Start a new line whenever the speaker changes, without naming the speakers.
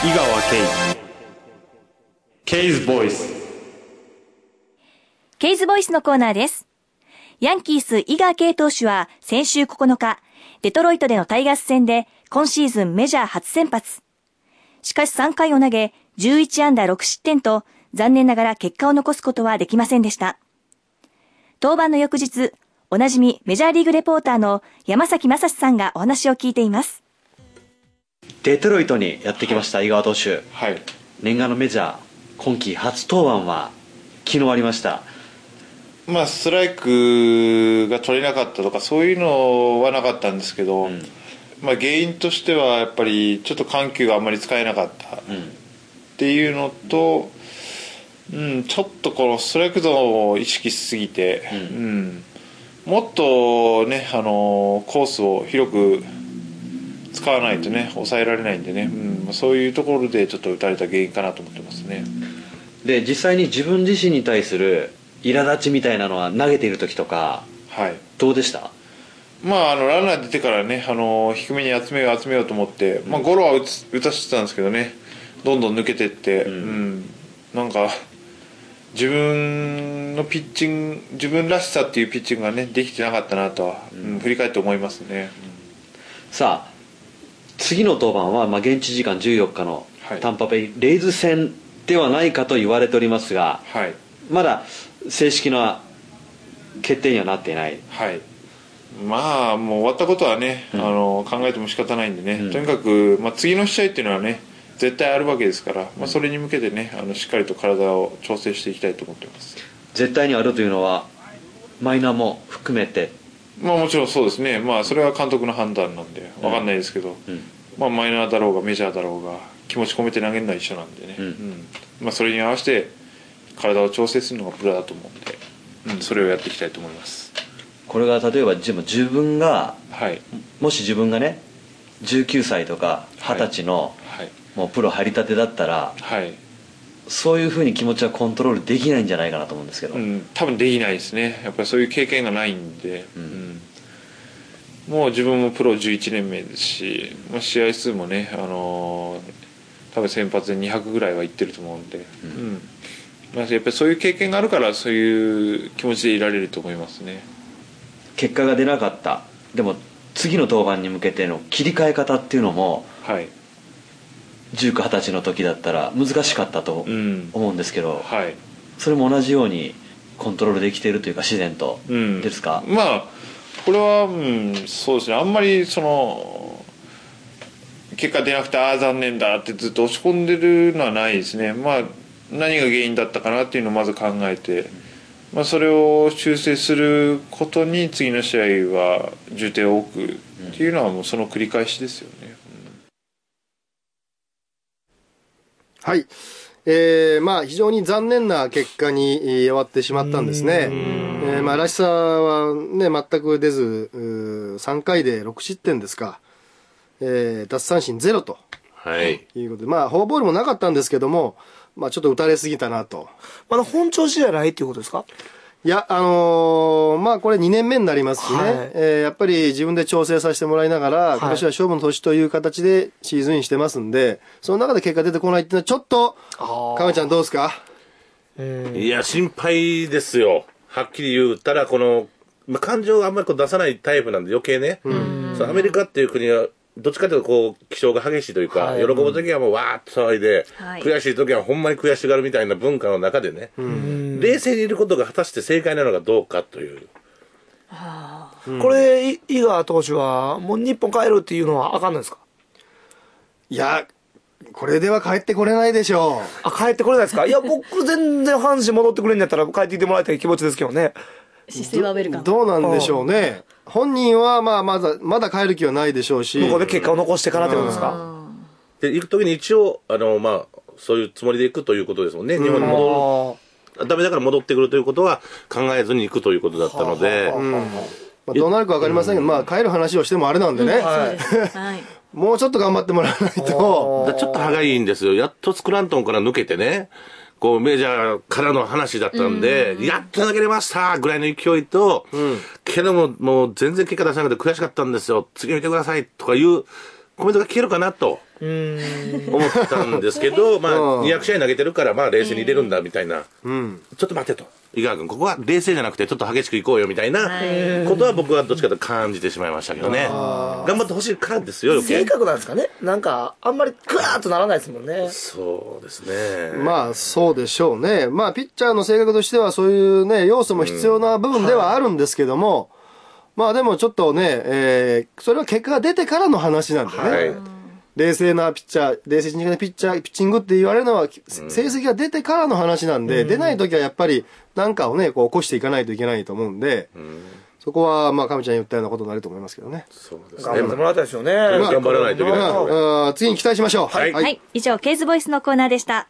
井川圭ケイズボイス
ケイズボイスのコーナーです。ヤンキース井川圭投手は先週9日、デトロイトでのタイガース戦で今シーズンメジャー初先発。しかし3回を投げ、11安打6失点と残念ながら結果を残すことはできませんでした。登板の翌日、おなじみメジャーリーグレポーターの山崎正史さんがお話を聞いています。
デトロイトにやってきました井川投手。
はい。
念願のメジャー今季初登板は昨日ありました。
まあストライクが取れなかったとかそういうのはなかったんですけど、まあ、原因としてはやっぱりちょっと緩急があんまり使えなかった。っていうのと、うん、ちょっとこのストライクゾーンを意識しすぎて、うん。もっとねあのコースを広く使わないとね抑えられないんでね、うん、そういうところでちょっと打たれた原因かなと思ってますね。
で実際に自分自身に対する苛立ちみたいなのは投げている時とか
はい。
どうでした？
まあ、あのランナー出てからねあの低めに集めよう集めようと思って、まあ、ゴロは打つ打たせてたんですけどね。どんどん抜けてって、うん。なんか自分のピッチング自分らしさっていうピッチングがねできてなかったなとは、うん。振り返って思いますね、
さあ次の登板は、まあ、現地時間14日の
はい。
タンパベイレイズ戦ではないかと言われておりますが
はい。
まだ正式な決定にはなっていない。
はい。まあもう終わったことはね、あの考えても仕方ないんでね、とにかく、まあ、次の試合っていうのはね絶対あるわけですから、まあ、それに向けてねあのしっかりと体を調整していきたいと思ってます。
絶対にあるというのはマイナーも含めて。
まあもちろんそうですね、まあ、それは監督の判断なんで分かんないですけど、まあ、マイナーだろうがメジャーだろうが気持ち込めて投げるのは一緒なんでね、うん。まあ、それに合わせて体を調整するのがプロだと思うんで、うん、それをやっていきたいと思います。
これが例えば自分自分が
はい。
もし自分がね19歳とか20歳の、
はい。
もうプロ入りたてだったら
はい、
そういうふうに気持ちはコントロールできないんじゃないかなと思うんですけど、
うん、多分できないですね。やっぱりそういう経験がないんで、うんもう自分もプロ11年目ですし、まあ、試合数もね、あのー多分先発で200ぐらいはいってると思うんで、うん。まあ、やっぱりそういう経験があるからそういう気持ちでいられると思いますね。
結果が出なかった。でも次の登板に向けての切り替え方っていうのも
はい。
1920歳の時だったら難しかったと
うん。
思うんですけど、
はい。
それも同じようにコントロールできているというか自然と。
うん。
ですか、
まあこれは、うん、そうですね。あんまりその結果出なくてああ残念だってずっと落ち込んでるのはないですね。まあ何が原因だったかなっていうのをまず考えて、まあ、それを修正することに次の試合は重点を置くっていうのはもうその繰り返しですよね、
はい。えー、まあ非常に残念な結果にえー終わってしまったんですね。えー、まあらしさはね、全く出ず、うー3回で6失点ですか。えー、奪三振ゼロと
はい。
いうことで、まあフォアボールもなかったんですけども、まあちょっと打たれすぎたなと。
まだ本調子じゃないっていうことですか？
いや、あのーまあこれ2年目になりますしね、
はい。
えーやっぱり自分で調整させてもらいながら、
い。
今年は勝負の年という形でシーズンインしてますんで、その中で結果出てこないっていうのはちょっと、亀ちゃんどうですか？
いや、心配ですよ。はっきり言ったら、この、まあ、感情があんまりこう出さないタイプなんで余計ね、そのアメリカっていう国は、どっちかというとこう、気象が激しいというか、喜ぶ時はもうわーっと騒いで、
はい。
悔しい時はほんまに悔しがるみたいな文化の中でね、冷静にいることが果たして正解なのかどうかという。
これ、い井川投手は、もう日本帰るっていうのはあかんのですか？
いや、これでは帰ってこれないでしょ
あ、帰ってこれないですか？いや、僕全然阪神戻ってくれんやったら帰ってきてもらいたい気持ちですけどね。
姿勢はウェルカ
う。
ム。
どうなんでしょうね。本人はまあまだ、まだ帰る気はないでしょうし。
向こうで結果を残してからってことですか？
で、行く時に一応、あの、まあ、そういうつもりで行くということですもんね。日本に戻
あ
る。ダメだから戻ってくるということは考えずに行くということだったので、
まあ、どうなるかわかりませんけど、まあ帰る話をしてもあれなんでね。
そうです。はい。
もうちょっと頑張ってもらわないと。
ちょっと歯がいいんですよ。やっとスクラントンから抜けてね、こうメジャーからの話だったんで、やっと投げれましたぐらいの勢いと、けどももう全然結果出せなくて悔しかったんですよ。次見てくださいとかいうコメントが聞けるかなと
うん。
思ったんですけど、まあ、
うん
200試合投げてるから、まあ、冷静に入れるんだみたいな、
うん。
ちょっと待てと。井川君、ここは冷静じゃなくて、ちょっと激しくいこうよみたいなことは僕はどっちかと感じてしまいましたけどね。頑張ってほしいからですよ、余
性
計。
格なんですかねなんか、あんまりグワーッとならないですもんね。
そうですね。
まあ、そうでしょうね。まあ、ピッチャーの性格としては、そういうね、要素も必要な部分ではあるんですけども、まあでもちょっとね、えーそれは結果が出てからの話なんでね。
はい。
冷静なピッチャー、冷静になピッチャー、ピッチングって言われるのは、成績が出てからの話なんで、出ない時はやっぱり何かをね、こう起こしていかないといけないと思うんで、そこは、まあ、亀ちゃん言ったようなことになると思いますけどね。
そうですね。
頑張ってもらいたいですよね。
頑張らないといけない
まあ、次に期待しましょう。
はい
はい。以上、ケーズボイスのコーナーでした。